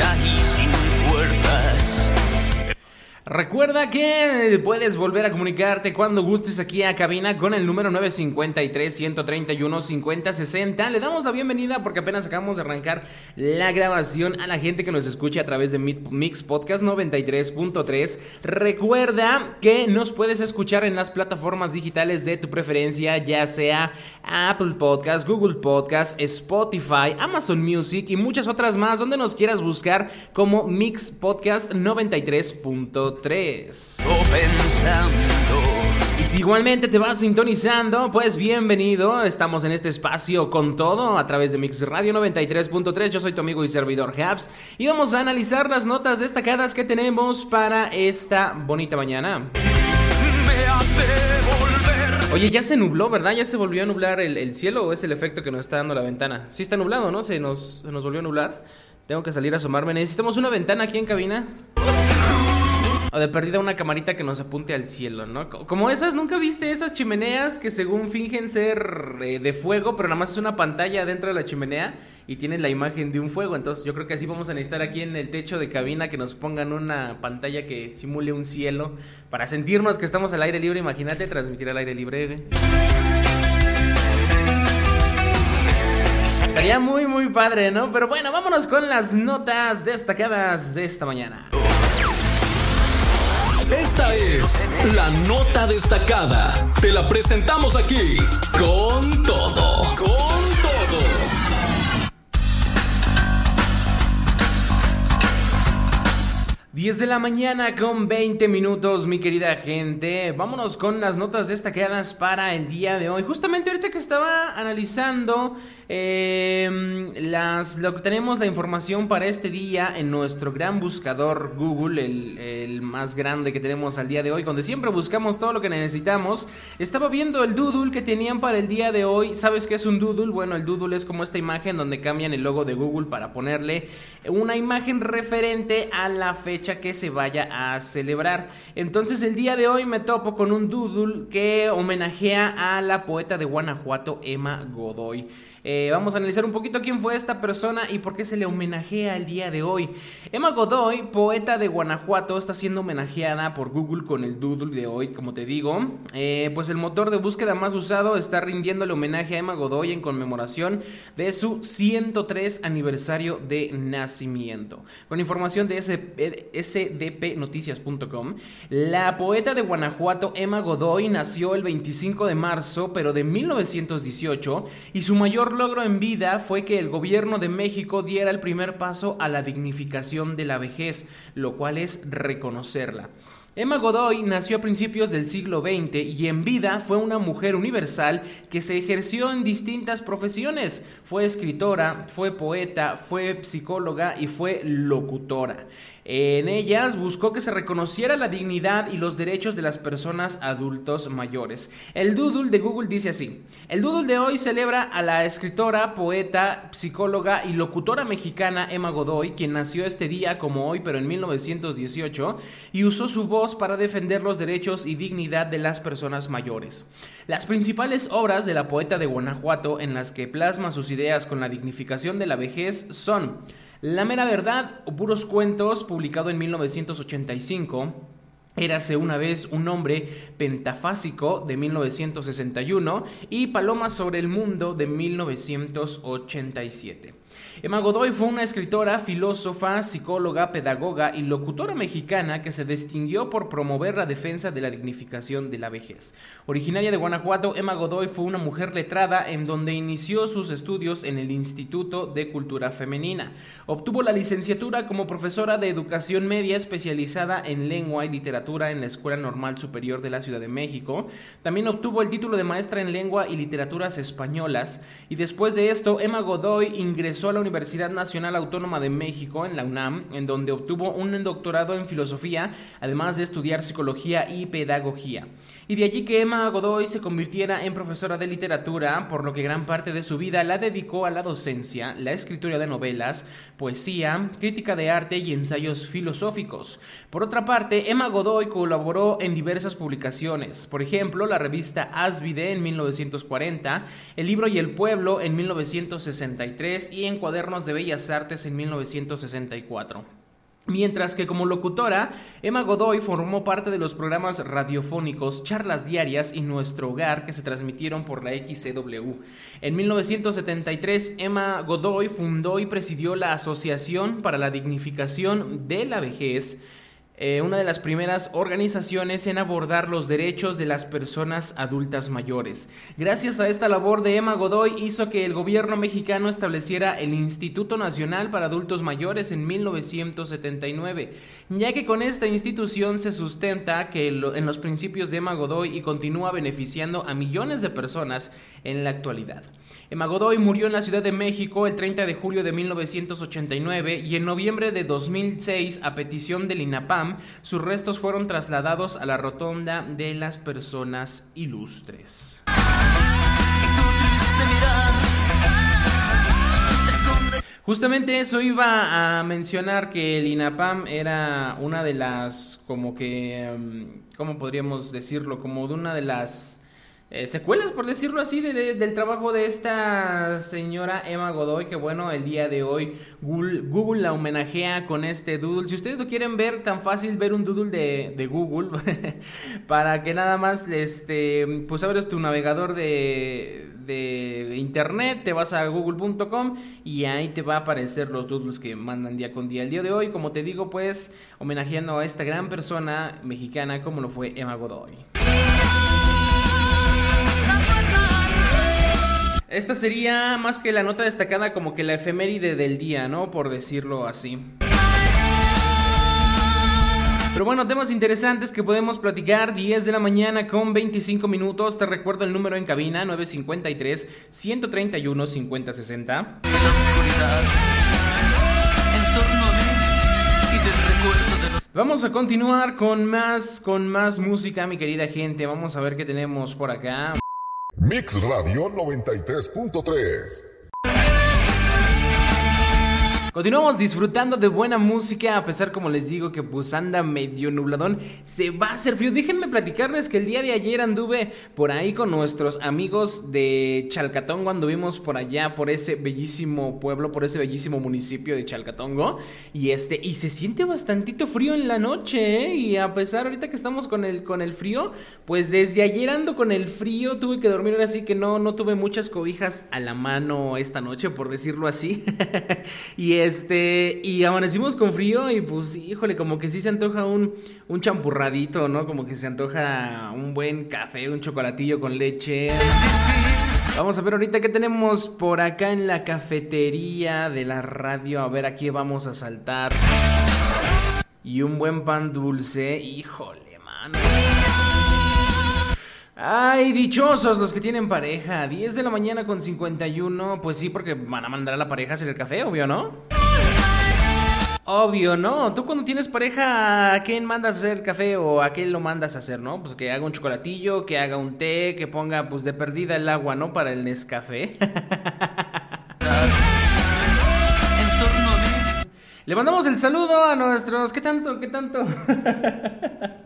carta y sin fuerzas. Recuerda que puedes volver a comunicarte cuando gustes aquí a cabina con el número 953-131-5060. Le damos la bienvenida porque apenas acabamos de arrancar la grabación a la gente que nos escucha a través de Mix Podcast 93.3. Recuerda que nos puedes escuchar en las plataformas digitales de tu preferencia, ya sea Apple Podcast, Google Podcast, Spotify, Amazon Music y muchas otras más, donde nos quieras buscar como Mix Podcast 93.3. O pensando. Y si igualmente te vas sintonizando, pues bienvenido. Estamos en este espacio con todo a través de Mix Radio 93.3. Yo soy tu amigo y servidor Habs y vamos a analizar las notas destacadas que tenemos para esta bonita mañana. Oye, ya se nubló, ¿verdad? Ya se volvió a nublar el, el cielo o es el efecto que nos está dando la ventana. Sí está nublado, ¿no? Se nos, se nos volvió a nublar. Tengo que salir a asomarme. Necesitamos una ventana aquí en cabina. O de perdida una camarita que nos apunte al cielo, ¿no? Co- Como esas, ¿nunca viste esas chimeneas que según fingen ser eh, de fuego, pero nada más es una pantalla dentro de la chimenea y tienen la imagen de un fuego? Entonces yo creo que así vamos a necesitar aquí en el techo de cabina que nos pongan una pantalla que simule un cielo para sentirnos que estamos al aire libre. Imagínate transmitir al aire libre. Estaría muy, muy padre, ¿no? Pero bueno, vámonos con las notas destacadas de esta mañana. Esta es la nota destacada. Te la presentamos aquí con todo. Con todo. Diez de la mañana con 20 minutos, mi querida gente. Vámonos con las notas destacadas para el día de hoy. Justamente ahorita que estaba analizando eh, las, lo que tenemos la información para este día en nuestro gran buscador Google, el, el más grande que tenemos al día de hoy, donde siempre buscamos todo lo que necesitamos. Estaba viendo el doodle que tenían para el día de hoy. ¿Sabes qué es un doodle? Bueno, el doodle es como esta imagen donde cambian el logo de Google para ponerle una imagen referente a la fecha que se vaya a celebrar. Entonces el día de hoy me topo con un doodle que homenajea a la poeta de Guanajuato, Emma Godoy. Eh, vamos a analizar un poquito quién fue esta persona y por qué se le homenajea el día de hoy. Emma Godoy, poeta de Guanajuato, está siendo homenajeada por Google con el doodle de hoy, como te digo. Eh, pues el motor de búsqueda más usado está rindiéndole homenaje a Emma Godoy en conmemoración de su 103 aniversario de nacimiento. Con información de sdpnoticias.com, la poeta de Guanajuato, Emma Godoy, nació el 25 de marzo, pero de 1918, y su mayor logro en vida fue que el gobierno de México diera el primer paso a la dignificación de la vejez, lo cual es reconocerla. Emma Godoy nació a principios del siglo XX y en vida fue una mujer universal que se ejerció en distintas profesiones. Fue escritora, fue poeta, fue psicóloga y fue locutora. En ellas buscó que se reconociera la dignidad y los derechos de las personas adultos mayores. El doodle de Google dice así. El doodle de hoy celebra a la escritora, poeta, psicóloga y locutora mexicana Emma Godoy, quien nació este día como hoy pero en 1918 y usó su voz para defender los derechos y dignidad de las personas mayores. Las principales obras de la poeta de Guanajuato en las que plasma sus ideas con la dignificación de la vejez son la mera verdad puros cuentos, publicado en 1985. Érase una vez un hombre pentafásico de 1961 y Palomas sobre el mundo de 1987. Emma Godoy fue una escritora, filósofa, psicóloga, pedagoga y locutora mexicana que se distinguió por promover la defensa de la dignificación de la vejez. Originaria de Guanajuato, Emma Godoy fue una mujer letrada en donde inició sus estudios en el Instituto de Cultura Femenina. Obtuvo la licenciatura como profesora de educación media especializada en lengua y literatura en la Escuela Normal Superior de la Ciudad de México. También obtuvo el título de maestra en lengua y literaturas españolas y después de esto Emma Godoy ingresó a la Universidad Nacional Autónoma de México, en la UNAM, en donde obtuvo un doctorado en filosofía, además de estudiar psicología y pedagogía. Y de allí que Emma Godoy se convirtiera en profesora de literatura, por lo que gran parte de su vida la dedicó a la docencia, la escritura de novelas, poesía, crítica de arte y ensayos filosóficos. Por otra parte, Emma Godoy colaboró en diversas publicaciones, por ejemplo, la revista Asvide en 1940, El libro y el pueblo en 1963 y en Cuadernos de Bellas Artes en 1964. Mientras que como locutora, Emma Godoy formó parte de los programas radiofónicos Charlas Diarias y Nuestro Hogar que se transmitieron por la XCW. En 1973, Emma Godoy fundó y presidió la Asociación para la Dignificación de la Vejez, eh, una de las primeras organizaciones en abordar los derechos de las personas adultas mayores. Gracias a esta labor de Emma Godoy hizo que el gobierno mexicano estableciera el Instituto Nacional para Adultos Mayores en 1979, ya que con esta institución se sustenta que en los principios de Emma Godoy y continúa beneficiando a millones de personas en la actualidad. Emma Godoy murió en la Ciudad de México el 30 de julio de 1989 y en noviembre de 2006, a petición del INAPAM, sus restos fueron trasladados a la Rotonda de las Personas Ilustres. Justamente eso iba a mencionar que el INAPAM era una de las, como que, em, ¿cómo podríamos decirlo? Como de una de las eh, secuelas, por decirlo así, del trabajo de esta señora Emma Godoy, que bueno, el día de hoy Google, la homenajea con este doodle. Si ustedes lo quieren ver, tan fácil ver un doodle de, Google, para que nada más, este, pues abres tu navegador de, de internet, te vas a google.com y ahí te va a aparecer los doodles que mandan día con día. El día de hoy, como te digo, pues homenajeando a esta gran persona mexicana como lo fue Emma Godoy. Esta sería más que la nota destacada como que la efeméride del día, ¿no? Por decirlo así. Pero bueno, temas interesantes que podemos platicar. 10 de la mañana con 25 minutos. Te recuerdo el número en cabina 953-131-5060. Vamos a continuar con más, con más música, mi querida gente. Vamos a ver qué tenemos por acá. Mix Radio 93.3 Continuamos disfrutando de buena música, a pesar, como les digo, que pues anda medio nubladón. Se va a hacer frío. Déjenme platicarles que el día de ayer anduve por ahí con nuestros amigos de Chalcatongo. Anduvimos por allá, por ese bellísimo pueblo, por ese bellísimo municipio de Chalcatongo. Y este, y se siente bastantito frío en la noche, ¿eh? Y a pesar, ahorita que estamos con el, con el frío, pues desde ayer ando con el frío. Tuve que dormir ahora sí que no, no tuve muchas cobijas a la mano esta noche, por decirlo así. y este, y amanecimos con frío y pues, híjole, como que sí se antoja un, un champurradito, ¿no? Como que se antoja un buen café, un chocolatillo con leche. Vamos a ver ahorita qué tenemos por acá en la cafetería de la radio. A ver, aquí vamos a saltar. Y un buen pan dulce. Híjole, mano. Ay, dichosos los que tienen pareja. 10 de la mañana con 51. Pues sí, porque van a mandar a la pareja a hacer el café, obvio, ¿no? Obvio, ¿no? Tú cuando tienes pareja, ¿a quién mandas a hacer café o a quién lo mandas a hacer, no? Pues que haga un chocolatillo, que haga un té, que ponga pues de perdida el agua, ¿no? Para el Nescafé. Le mandamos el saludo a nuestros... ¿Qué tanto? ¿Qué tanto?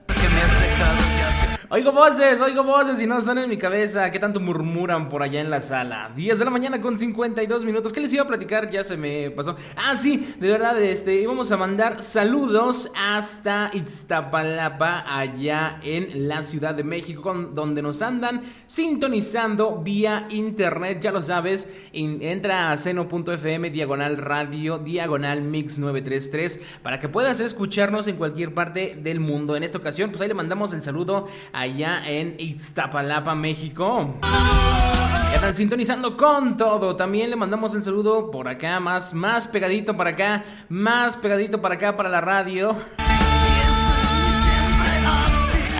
Oigo voces, oigo voces y no son en mi cabeza. ¿Qué tanto murmuran por allá en la sala? 10 de la mañana con 52 minutos. ¿Qué les iba a platicar? Ya se me pasó. Ah, sí, de verdad, este, íbamos a mandar saludos hasta Iztapalapa, allá en la Ciudad de México, donde nos andan sintonizando vía internet. Ya lo sabes, entra a seno.fm, diagonal radio, diagonal mix 933, para que puedas escucharnos en cualquier parte del mundo. En esta ocasión, pues ahí le mandamos el saludo allá en Iztapalapa, México. están sintonizando con todo. También le mandamos el saludo por acá, más, más pegadito para acá, más pegadito para acá para la radio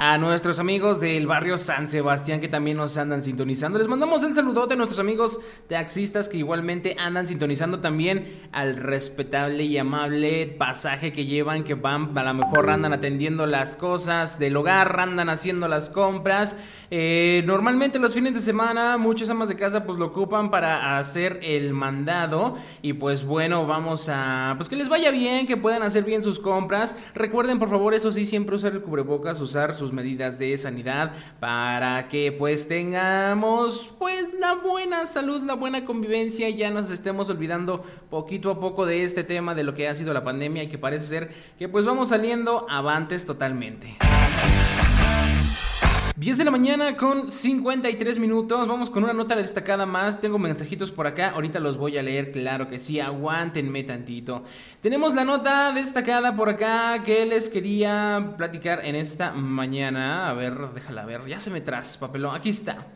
a nuestros amigos del barrio San Sebastián que también nos andan sintonizando. Les mandamos el saludote a nuestros amigos taxistas que igualmente andan sintonizando también al respetable y amable pasaje que llevan, que van, a lo mejor andan atendiendo las cosas del hogar, andan haciendo las compras. Eh, normalmente los fines de semana muchas amas de casa pues lo ocupan para hacer el mandado y pues bueno, vamos a pues que les vaya bien, que puedan hacer bien sus compras. Recuerden por favor, eso sí, siempre usar el cubrebocas, usar medidas de sanidad para que pues tengamos pues la buena salud, la buena convivencia y ya nos estemos olvidando poquito a poco de este tema de lo que ha sido la pandemia y que parece ser que pues vamos saliendo avantes totalmente. 10 de la mañana con 53 minutos. Vamos con una nota destacada más. Tengo mensajitos por acá. Ahorita los voy a leer, claro que sí. Aguántenme tantito. Tenemos la nota destacada por acá que les quería platicar en esta mañana. A ver, déjala ver. Ya se me traspapeló. Aquí está.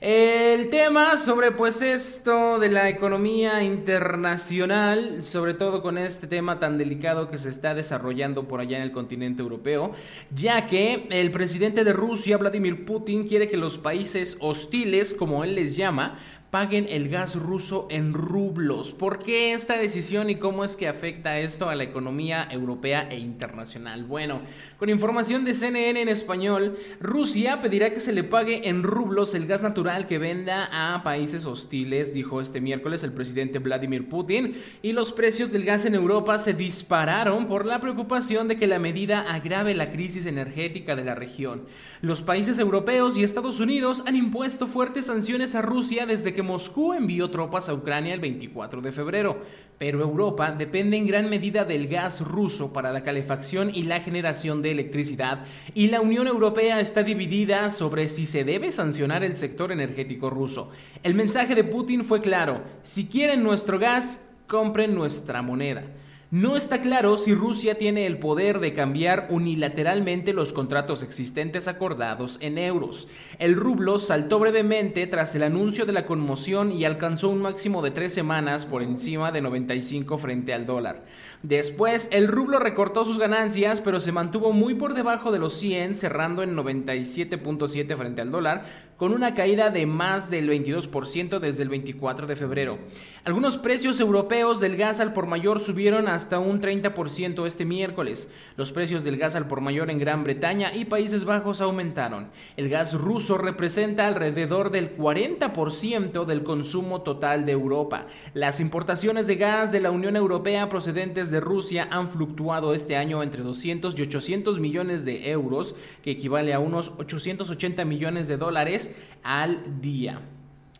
El tema sobre pues esto de la economía internacional, sobre todo con este tema tan delicado que se está desarrollando por allá en el continente europeo, ya que el presidente de Rusia, Vladimir Putin, quiere que los países hostiles, como él les llama, paguen el gas ruso en rublos. ¿Por qué esta decisión y cómo es que afecta esto a la economía europea e internacional? Bueno, con información de CNN en español, Rusia pedirá que se le pague en rublos el gas natural que venda a países hostiles, dijo este miércoles el presidente Vladimir Putin, y los precios del gas en Europa se dispararon por la preocupación de que la medida agrave la crisis energética de la región. Los países europeos y Estados Unidos han impuesto fuertes sanciones a Rusia desde Moscú envió tropas a Ucrania el 24 de febrero, pero Europa depende en gran medida del gas ruso para la calefacción y la generación de electricidad, y la Unión Europea está dividida sobre si se debe sancionar el sector energético ruso. El mensaje de Putin fue claro, si quieren nuestro gas, compren nuestra moneda. No está claro si Rusia tiene el poder de cambiar unilateralmente los contratos existentes acordados en euros. El rublo saltó brevemente tras el anuncio de la conmoción y alcanzó un máximo de tres semanas por encima de 95 frente al dólar. Después, el rublo recortó sus ganancias, pero se mantuvo muy por debajo de los 100, cerrando en 97.7 frente al dólar, con una caída de más del 22% desde el 24 de febrero. Algunos precios europeos del gas al por mayor subieron hasta un 30% este miércoles. Los precios del gas al por mayor en Gran Bretaña y Países Bajos aumentaron. El gas ruso representa alrededor del 40% del consumo total de Europa. Las importaciones de gas de la Unión Europea procedentes de Rusia han fluctuado este año entre 200 y 800 millones de euros, que equivale a unos 880 millones de dólares al día.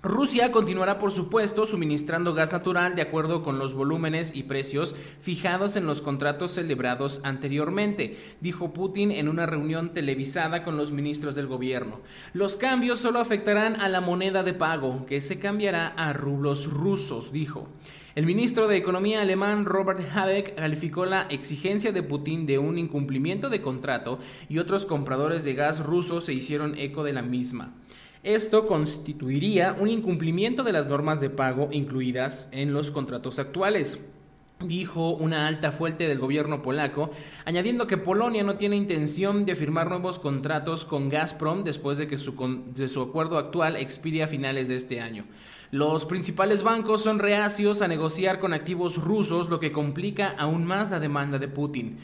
Rusia continuará, por supuesto, suministrando gas natural de acuerdo con los volúmenes y precios fijados en los contratos celebrados anteriormente, dijo Putin en una reunión televisada con los ministros del gobierno. Los cambios solo afectarán a la moneda de pago, que se cambiará a rublos rusos, dijo. El ministro de Economía alemán Robert Habeck calificó la exigencia de Putin de un incumplimiento de contrato y otros compradores de gas rusos se hicieron eco de la misma. Esto constituiría un incumplimiento de las normas de pago incluidas en los contratos actuales dijo una alta fuente del gobierno polaco, añadiendo que Polonia no tiene intención de firmar nuevos contratos con Gazprom después de que su, acuerdo actual expire a finales de este año. Los principales bancos son reacios a negociar con activos rusos, lo que complica aún más la demanda de Putin.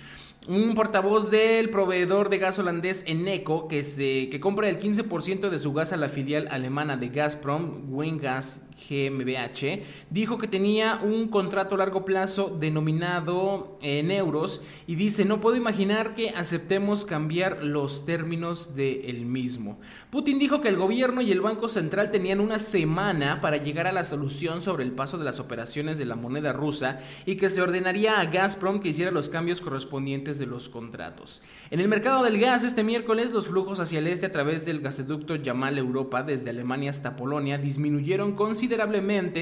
Un portavoz del proveedor de gas holandés Eneco, que, se, que compra el 15% de su gas a la filial alemana de Gazprom, Wingas GmbH, dijo que tenía un contrato a largo plazo denominado en euros y dice, no puedo imaginar que aceptemos cambiar los términos del mismo. Putin dijo que el gobierno y el Banco Central tenían una semana para llegar a la solución sobre el paso de las operaciones de la moneda rusa y que se ordenaría a Gazprom que hiciera los cambios correspondientes de los contratos. En el mercado del gas este miércoles los flujos hacia el este a través del gasoducto Yamal Europa desde Alemania hasta Polonia disminuyeron considerablemente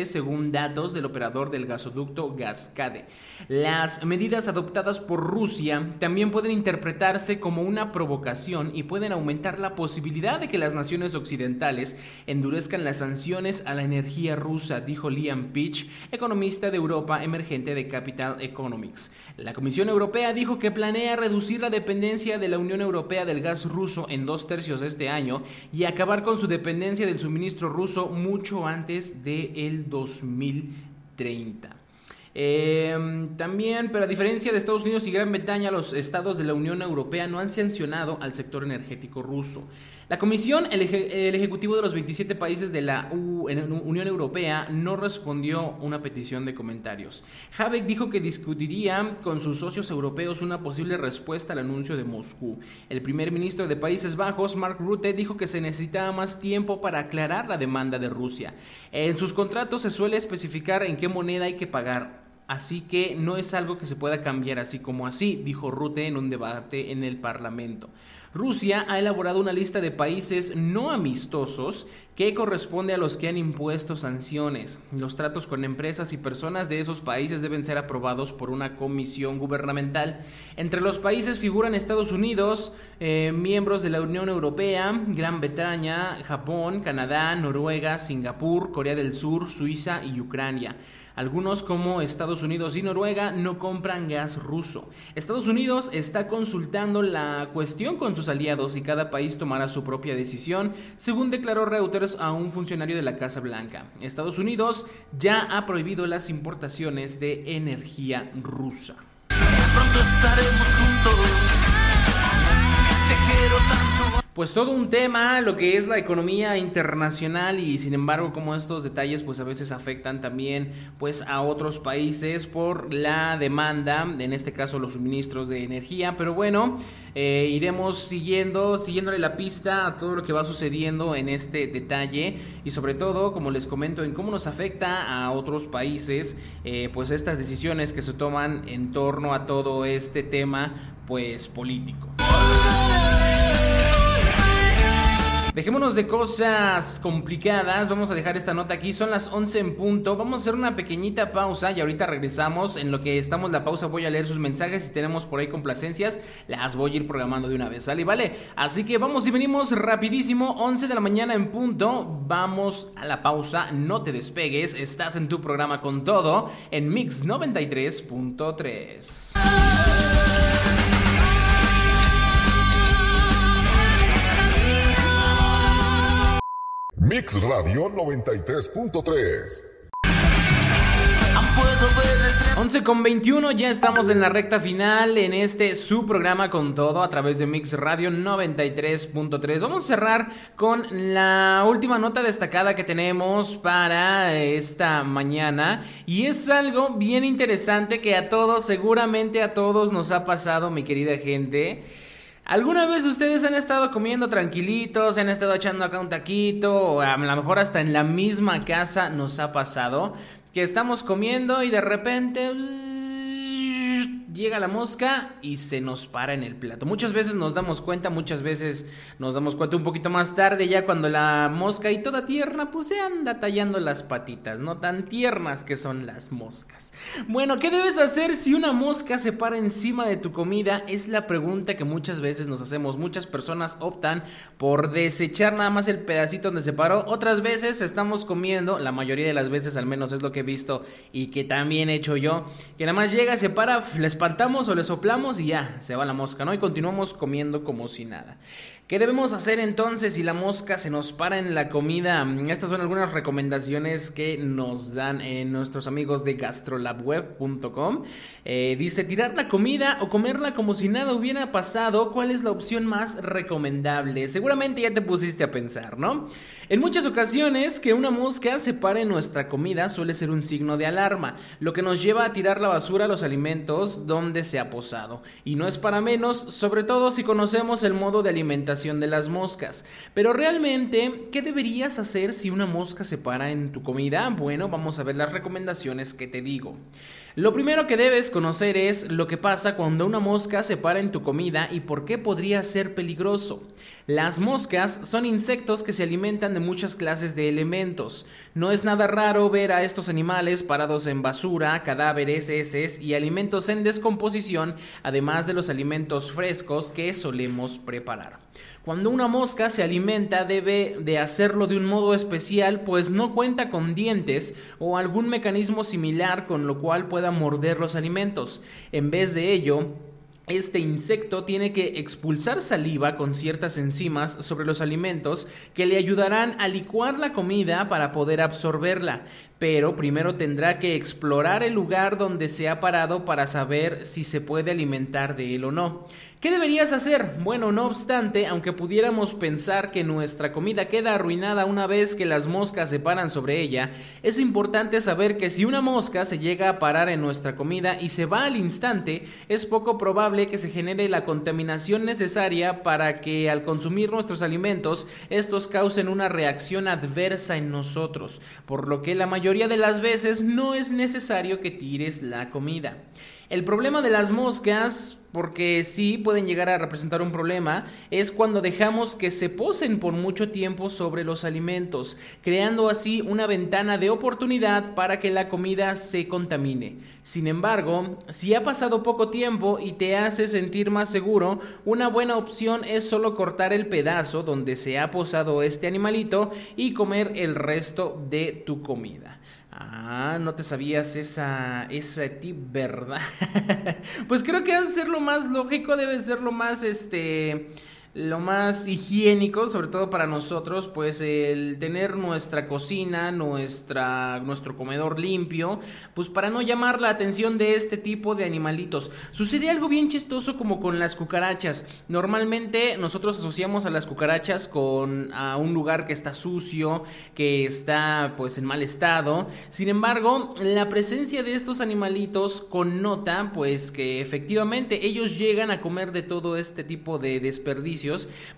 según datos del operador del gasoducto Gascade. Las medidas adoptadas por Rusia también pueden interpretarse como una provocación y pueden aumentar la posibilidad de que las naciones occidentales endurezcan las sanciones a la energía rusa, dijo Liam Pitch, economista de Europa emergente de Capital Economics. La Comisión Europea dijo que planea reducir la dependencia de la Unión Europea del gas ruso en dos tercios este año y acabar con su dependencia del suministro ruso mucho antes del el 2030. Em, también, pero a diferencia de Estados Unidos y Gran Bretaña, los estados de la Unión Europea no han sancionado al sector energético ruso. La Comisión, el, Ejecutivo de los 27 países de la Unión Europea, no respondió una petición de comentarios. Habeck dijo que discutiría con sus socios europeos una posible respuesta al anuncio de Moscú. El primer ministro de Países Bajos, Mark Rutte, dijo que se necesitaba más tiempo para aclarar la demanda de Rusia. En sus contratos se suele especificar en qué moneda hay que pagar. Así que no es algo que se pueda cambiar así como así, dijo Rutte en un debate en el Parlamento. Rusia ha elaborado una lista de países no amistosos que corresponde a los que han impuesto sanciones. Los tratos con empresas y personas de esos países deben ser aprobados por una comisión gubernamental. Entre los países figuran Estados Unidos, eh, miembros de la Unión Europea, Gran Bretaña, Japón, Canadá, Noruega, Singapur, Corea del Sur, Suiza y Ucrania. Algunos como Estados Unidos y Noruega no compran gas ruso. Estados Unidos está consultando la cuestión con sus aliados y cada país tomará su propia decisión, según declaró Reuters a un funcionario de la Casa Blanca. Estados Unidos ya ha prohibido las importaciones de energía rusa. Pronto estaremos juntos. Te quiero pues todo un tema, lo que es la economía internacional y sin embargo como estos detalles pues a veces afectan también pues a otros países por la demanda, en este caso los suministros de energía, pero bueno, eh, iremos siguiendo, siguiéndole la pista a todo lo que va sucediendo en este detalle y sobre todo, como les comento, en cómo nos afecta a otros países eh, pues estas decisiones que se toman en torno a todo este tema pues político. Dejémonos de cosas complicadas, vamos a dejar esta nota aquí, son las 11 en punto, vamos a hacer una pequeñita pausa y ahorita regresamos, en lo que estamos la pausa voy a leer sus mensajes, si tenemos por ahí complacencias, las voy a ir programando de una vez, ¿sale? ¿Vale? Así que vamos y venimos rapidísimo, 11 de la mañana en punto, vamos a la pausa, no te despegues, estás en tu programa con todo en Mix 93.3. Mix Radio 93.3. 11 con 21, ya estamos en la recta final en este su programa con todo a través de Mix Radio 93.3. Vamos a cerrar con la última nota destacada que tenemos para esta mañana y es algo bien interesante que a todos, seguramente a todos nos ha pasado, mi querida gente. ¿Alguna vez ustedes han estado comiendo tranquilitos, han estado echando acá un taquito, o a lo mejor hasta en la misma casa nos ha pasado que estamos comiendo y de repente llega la mosca y se nos para en el plato. Muchas veces nos damos cuenta, muchas veces nos damos cuenta un poquito más tarde, ya cuando la mosca y toda tierna, pues se anda tallando las patitas, no tan tiernas que son las moscas. Bueno, ¿qué debes hacer si una mosca se para encima de tu comida? Es la pregunta que muchas veces nos hacemos. Muchas personas optan por desechar nada más el pedacito donde se paró. Otras veces estamos comiendo, la mayoría de las veces al menos es lo que he visto y que también he hecho yo, que nada más llega, se para, les espantamos o le soplamos y ya, se va la mosca, ¿no? Y continuamos comiendo como si nada. ¿Qué debemos hacer entonces si la mosca se nos para en la comida? Estas son algunas recomendaciones que nos dan eh, nuestros amigos de gastrolabweb.com. Eh, dice, tirar la comida o comerla como si nada hubiera pasado, ¿cuál es la opción más recomendable? Seguramente ya te pusiste a pensar, ¿no? En muchas ocasiones que una mosca se pare en nuestra comida suele ser un signo de alarma, lo que nos lleva a tirar la basura a los alimentos donde se ha posado. Y no es para menos, sobre todo si conocemos el modo de alimentación de las moscas. Pero realmente, ¿qué deberías hacer si una mosca se para en tu comida? Bueno, vamos a ver las recomendaciones que te digo. Lo primero que debes conocer es lo que pasa cuando una mosca se para en tu comida y por qué podría ser peligroso. Las moscas son insectos que se alimentan de muchas clases de elementos. No es nada raro ver a estos animales parados en basura, cadáveres, heces y alimentos en descomposición, además de los alimentos frescos que solemos preparar. Cuando una mosca se alimenta debe de hacerlo de un modo especial pues no cuenta con dientes o algún mecanismo similar con lo cual pueda morder los alimentos. En vez de ello, este insecto tiene que expulsar saliva con ciertas enzimas sobre los alimentos que le ayudarán a licuar la comida para poder absorberla, pero primero tendrá que explorar el lugar donde se ha parado para saber si se puede alimentar de él o no. ¿Qué deberías hacer? Bueno, no obstante, aunque pudiéramos pensar que nuestra comida queda arruinada una vez que las moscas se paran sobre ella, es importante saber que si una mosca se llega a parar en nuestra comida y se va al instante, es poco probable que se genere la contaminación necesaria para que al consumir nuestros alimentos estos causen una reacción adversa en nosotros, por lo que la mayoría de las veces no es necesario que tires la comida. El problema de las moscas porque sí pueden llegar a representar un problema, es cuando dejamos que se posen por mucho tiempo sobre los alimentos, creando así una ventana de oportunidad para que la comida se contamine. Sin embargo, si ha pasado poco tiempo y te hace sentir más seguro, una buena opción es solo cortar el pedazo donde se ha posado este animalito y comer el resto de tu comida. Ah, no te sabías esa, ese tip, ¿verdad? pues creo que debe ser lo más lógico, debe ser lo más, este, lo más higiénico, sobre todo para nosotros, pues el tener nuestra cocina, nuestra, nuestro comedor limpio, pues para no llamar la atención de este tipo de animalitos. Sucede algo bien chistoso como con las cucarachas. Normalmente nosotros asociamos a las cucarachas con a un lugar que está sucio, que está pues en mal estado. Sin embargo, la presencia de estos animalitos connota pues que efectivamente ellos llegan a comer de todo este tipo de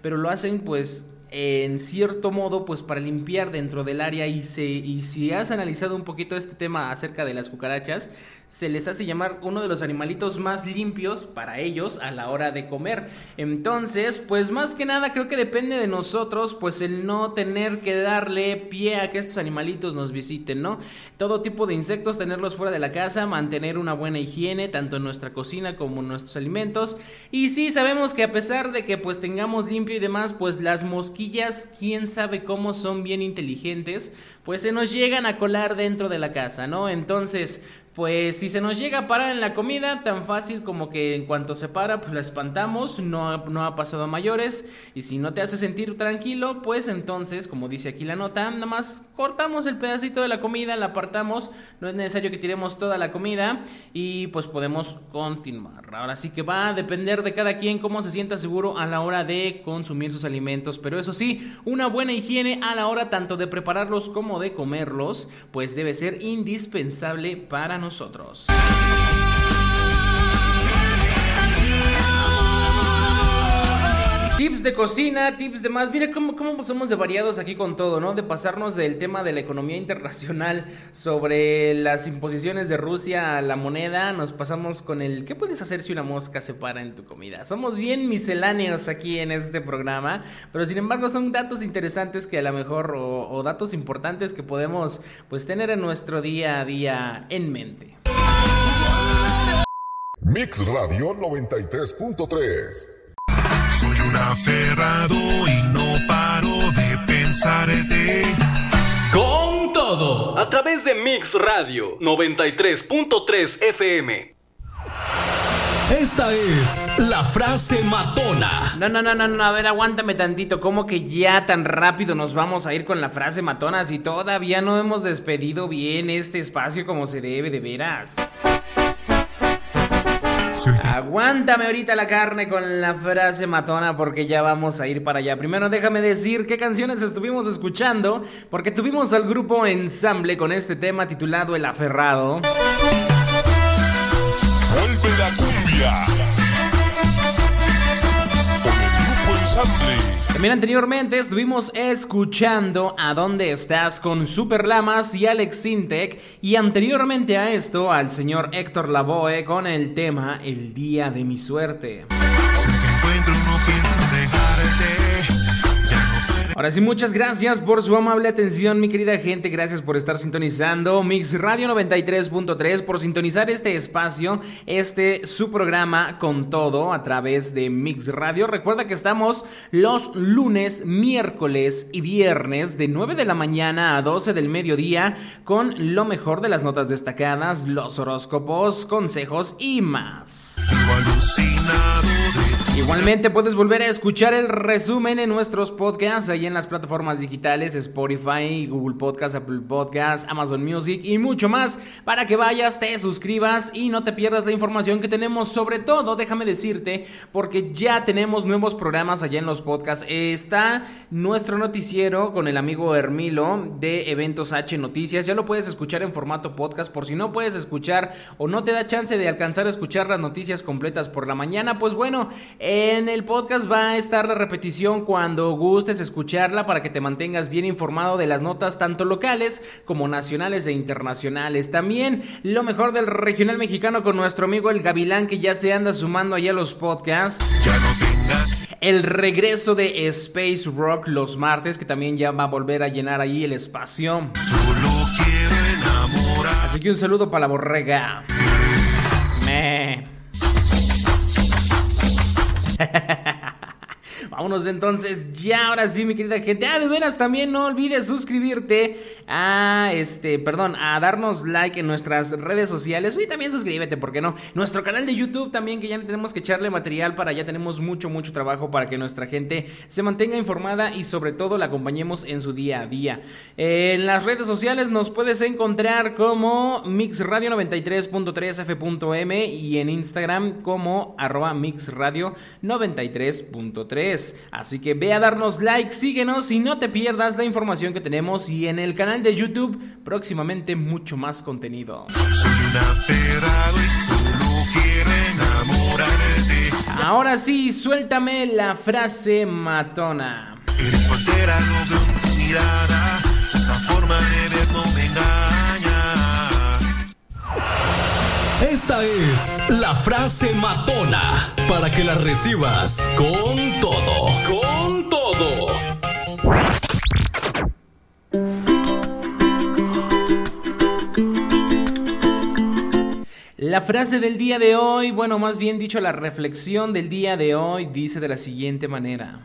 pero lo hacen pues en cierto modo pues para limpiar dentro del área. Y, se, y si has analizado un poquito este tema acerca de las cucarachas, se les hace llamar uno de los animalitos más limpios para ellos a la hora de comer. Entonces, pues más que nada creo que depende de nosotros, pues el no tener que darle pie a que estos animalitos nos visiten, ¿no? Todo tipo de insectos, tenerlos fuera de la casa, mantener una buena higiene, tanto en nuestra cocina como en nuestros alimentos. Y sí, sabemos que a pesar de que pues tengamos limpio y demás, pues las mosquillas, quién sabe cómo son bien inteligentes, pues se nos llegan a colar dentro de la casa, ¿no? Entonces, pues si se nos llega a parar en la comida, tan fácil como que en cuanto se para, pues la espantamos, no, no ha pasado a mayores, y si no te hace sentir tranquilo, pues entonces, como dice aquí la nota, nada más cortamos el pedacito de la comida, la apartamos, no es necesario que tiremos toda la comida, y pues podemos continuar. Ahora sí que va a depender de cada quien cómo se sienta seguro a la hora de consumir sus alimentos, pero eso sí, una buena higiene a la hora tanto de prepararlos como de comerlos, pues debe ser indispensable para nosotros nosotros. Tips de cocina, tips de más. Mira cómo, cómo somos de variados aquí con todo, ¿no? De pasarnos del tema de la economía internacional sobre las imposiciones de Rusia a la moneda. Nos pasamos con el ¿qué puedes hacer si una mosca se para en tu comida? Somos bien misceláneos aquí en este programa, pero sin embargo son datos interesantes que a lo mejor, o, datos importantes que podemos pues tener en nuestro día a día en mente. Mix Radio 93.3 soy un aferrado y no paro de pensarte. Con todo, a través de Mix Radio 93.3 FM. Esta es la frase matona. No, no, no, no, no, a ver, aguántame tantito. ¿Cómo que ya tan rápido nos vamos a ir con la frase matona si todavía no hemos despedido bien este espacio como se debe, de veras? Aguántame ahorita la carne con la frase matona porque ya vamos a ir para allá. Primero déjame decir qué canciones estuvimos escuchando porque tuvimos al grupo Ensamble con este tema titulado El Aferrado. Vuelve la cumbia. También anteriormente estuvimos escuchando A dónde estás con Super Lamas y Alex Sintec y anteriormente a esto al señor Héctor Lavoe con el tema El día de mi suerte. Ahora sí, muchas gracias por su amable atención, mi querida gente. Gracias por estar sintonizando Mix Radio 93.3, por sintonizar este espacio, este su programa con todo a través de Mix Radio. Recuerda que estamos los lunes, miércoles y viernes de 9 de la mañana a 12 del mediodía con lo mejor de las notas destacadas, los horóscopos, consejos y más. Alucinado. Igualmente puedes volver a escuchar el resumen en nuestros podcasts ahí en las plataformas digitales Spotify, Google Podcast, Apple Podcast, Amazon Music y mucho más para que vayas, te suscribas y no te pierdas la información que tenemos. Sobre todo, déjame decirte, porque ya tenemos nuevos programas allá en los podcasts. Está nuestro noticiero con el amigo Hermilo de Eventos H Noticias. Ya lo puedes escuchar en formato podcast por si no puedes escuchar o no te da chance de alcanzar a escuchar las noticias completas por la mañana. Pues bueno, en el podcast va a estar la repetición cuando gustes escucharla para que te mantengas bien informado de las notas tanto locales como nacionales e internacionales. También lo mejor del regional mexicano con nuestro amigo el Gavilán que ya se anda sumando allá a los podcasts. Ya no tengas. El regreso de Space Rock los martes que también ya va a volver a llenar ahí el espacio. Solo quiero enamorar. Así que un saludo para la borrega. Me. Vámonos entonces, ya ahora sí, mi querida gente. Ah, de veras, también no olvides suscribirte a este, perdón, a darnos like en nuestras redes sociales. Y también suscríbete, ¿por qué no? Nuestro canal de YouTube también, que ya tenemos que echarle material para ya tenemos mucho, mucho trabajo para que nuestra gente se mantenga informada y sobre todo la acompañemos en su día a día. En las redes sociales nos puedes encontrar como mixradio93.3f.m y en Instagram como arroba mixradio93.3. Así que ve a darnos like, síguenos y no te pierdas la información que tenemos y en el canal de YouTube próximamente mucho más contenido. Soy solo. Ahora sí, suéltame la frase matona. Eres soltera, no veo en tu mirada. Esa forma de ver no me engaña. Esta es la frase matona para que la recibas con todo. Con todo. La frase del día de hoy, bueno, más bien dicho, la reflexión del día de hoy dice de la siguiente manera.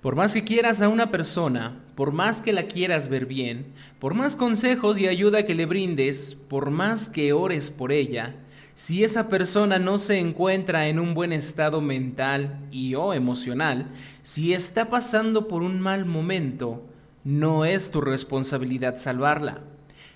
Por más que quieras a una persona, por más que la quieras ver bien, por más consejos y ayuda que le brindes, por más que ores por ella, si esa persona no se encuentra en un buen estado mental y o emocional, si está pasando por un mal momento, no es tu responsabilidad salvarla.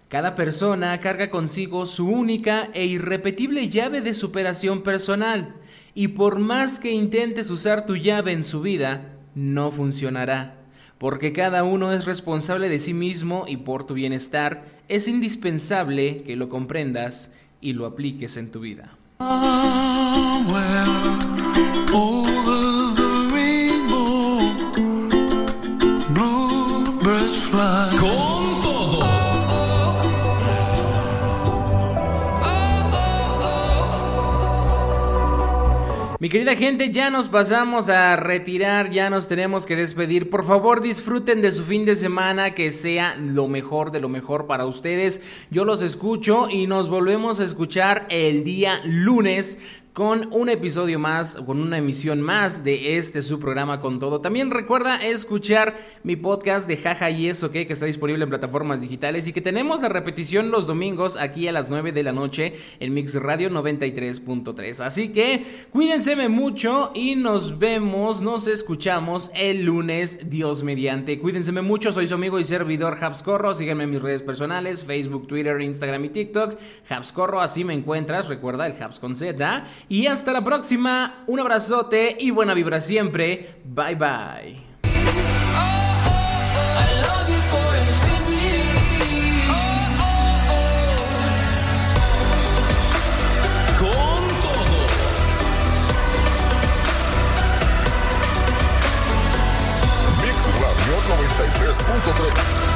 Cada persona carga consigo su única e irrepetible llave de superación personal, y por más que intentes usar tu llave en su vida, no funcionará, porque cada uno es responsable de sí mismo y por tu bienestar es indispensable que lo comprendas y lo apliques en tu vida. Mi querida gente, ya nos pasamos a retirar, ya nos tenemos que despedir. Por favor, disfruten de su fin de semana, que sea lo mejor de lo mejor para ustedes. Yo los escucho y nos volvemos a escuchar el día lunes con un episodio más, con una emisión más de este su programa con todo. También recuerda escuchar mi podcast de Jaja y eso que, que está disponible en plataformas digitales y que tenemos la repetición los domingos aquí a las 9 de la noche en Mix Radio 93.3. Así que cuídense mucho y nos vemos, nos escuchamos el lunes, Dios mediante. Cuídense mucho, soy su amigo y servidor Habscorro. Sígueme en mis redes personales, Facebook, Twitter, Instagram y TikTok. Habscorro, así me encuentras. Recuerda el Habs con Z. Y hasta la próxima, un abrazote y buena vibra siempre. Bye bye. Punto 3.